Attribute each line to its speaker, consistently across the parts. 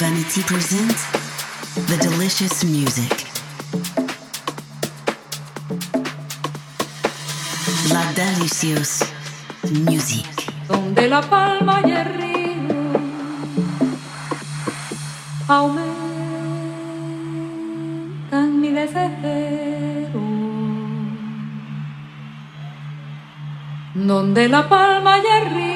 Speaker 1: Vanetty presents the delicious music. La delicious music.
Speaker 2: Donde la palma y el río aumentan mi desespero. Donde la palma y el río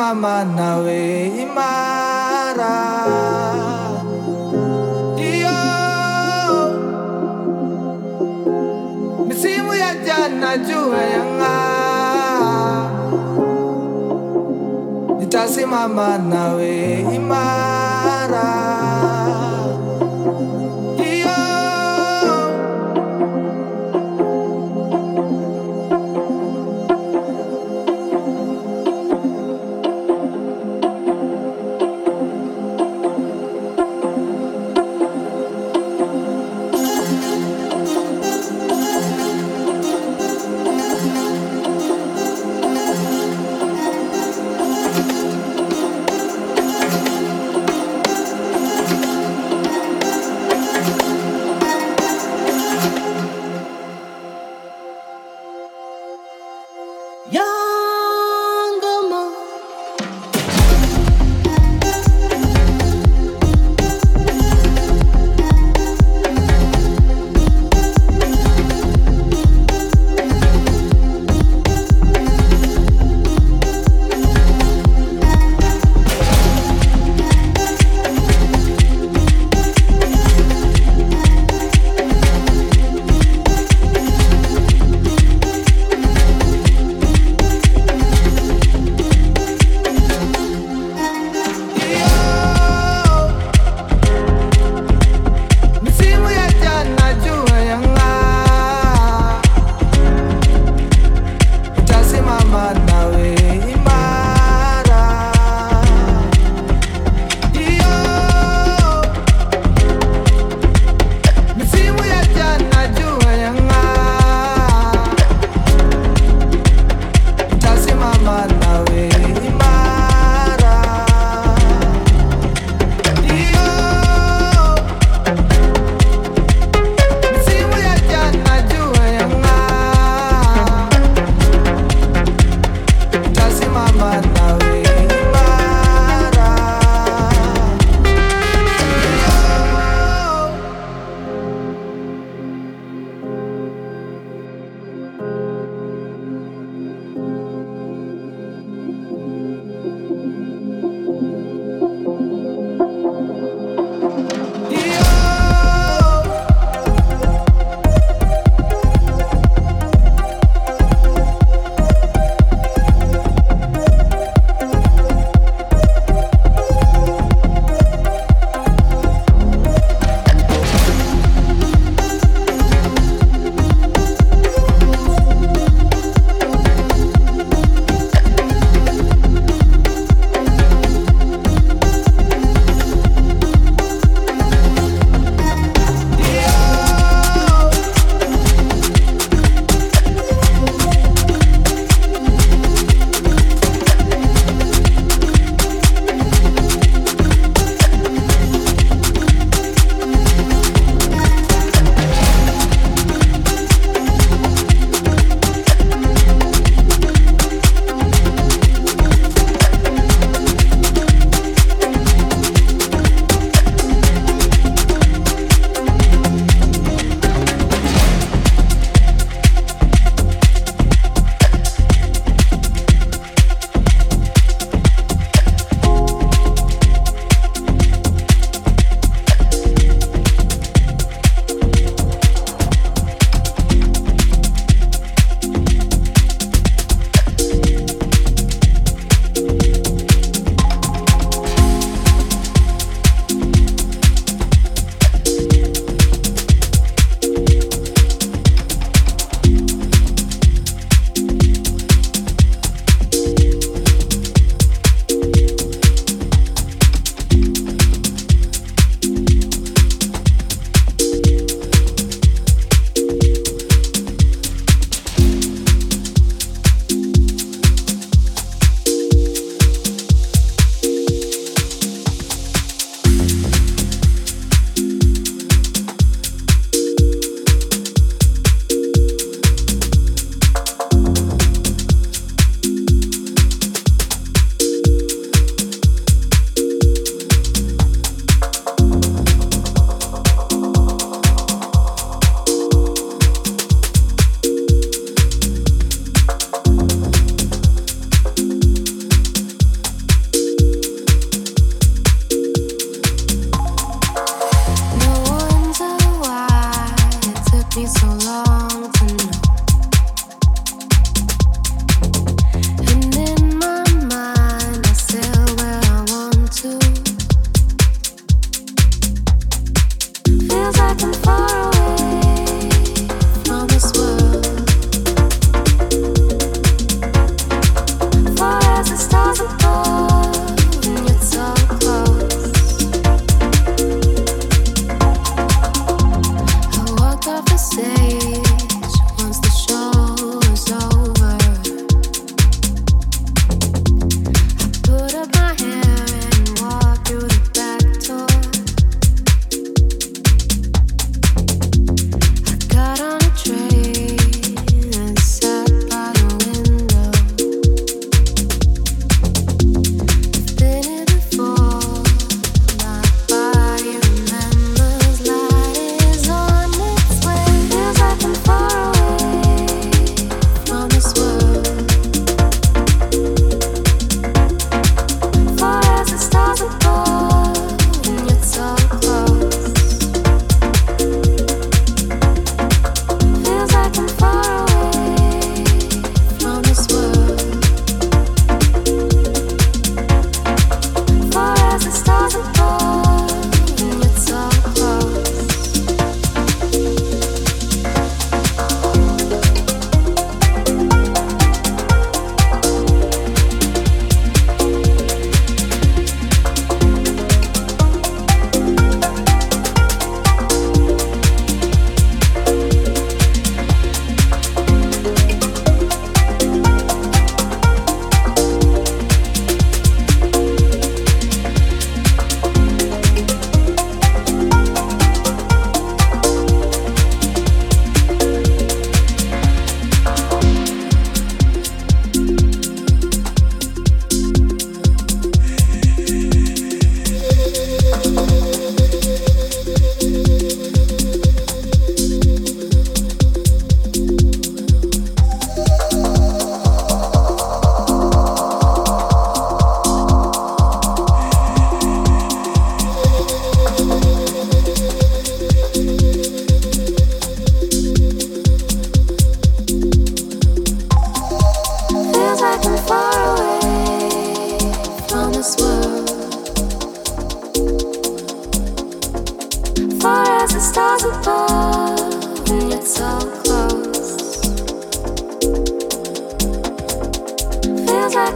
Speaker 3: nitasimama nawe imara. Iyo misimu ya jana jua yang'aa nitasimama nawe imara.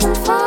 Speaker 1: Music.